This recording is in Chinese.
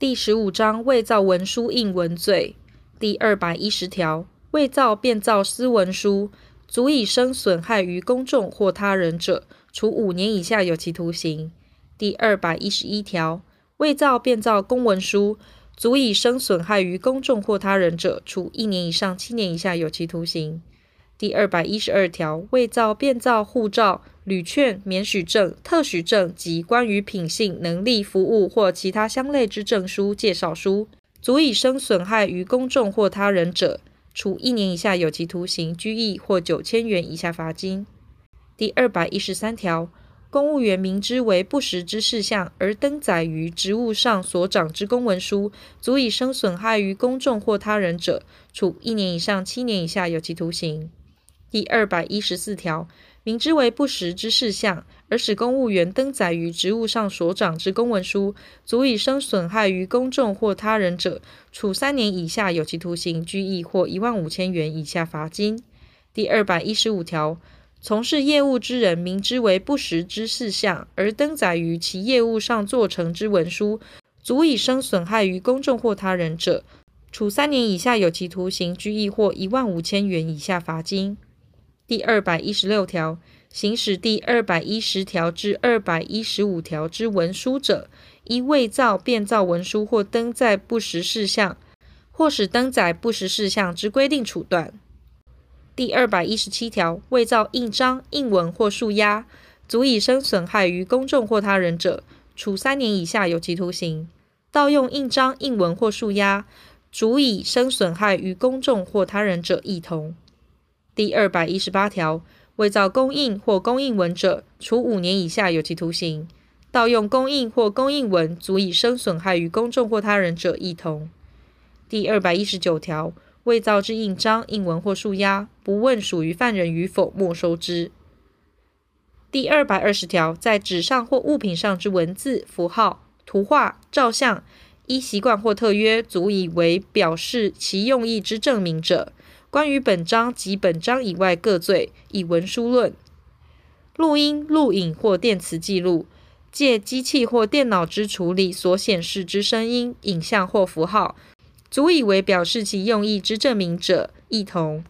第十五章伪造文书印文罪第二百一十条，伪造、变造私文书，足以生损害于公众或他人者，处五年以下有期徒刑。第二百一十一条，伪造、变造公文书，足以生损害于公众或他人者，处一年以上七年以下有期徒刑。第二百一十二条，伪造、变造护照、旅券、免许证、特许证及关于品性、能力、服务或其他相类之证书、介绍书，足以生损害于公众或他人者，处一年以下有期徒刑、拘役或九千元以下罚金。第二百一十三条，公务员明知为不实之事项而登载于职务上所长之公文书，足以生损害于公众或他人者，处一年以上七年以下有期徒刑。第二百一十四条，明知为不实之事项，而使公务员登载于职务上所长之公文书，足以生损害于公众或他人者，处三年以下有期徒刑、拘役或一万五千元以下罚金。第二百一十五条，从事业务之人明知为不实之事项，而登载于其业务上做成之文书，足以生损害于公众或他人者，处三年以下有期徒刑、拘役或一万五千元以下罚金。第二百一十六条，行使第二百一十条至二百一十五条之文书者，依伪造、变造文书或登载不实事项，或使登载不实事项之规定处断。第二百一十七条，伪造印章、印文或数押，足以生损害于公众或他人者，处三年以下有期徒刑；盗用印章、印文或数押，足以生损害于公众或他人者，亦同。第二百一十八条，伪造公印或公印文者，处五年以下有期徒刑；盗用公印或公印文，足以生损害于公众或他人者，亦同。第二百一十九条，伪造之印章、印文或数押，不问属于犯人与否，没收之。第二百二十条，在纸上或物品上之文字、符号、图画、照相，依习惯或特约，足以为表示其用意之证明者。关于本章及本章以外各罪，以文书论。录音、录影或电磁记录，借机器或电脑之处理所显示之声音、影像或符号，足以为表示其用意之证明者，亦同。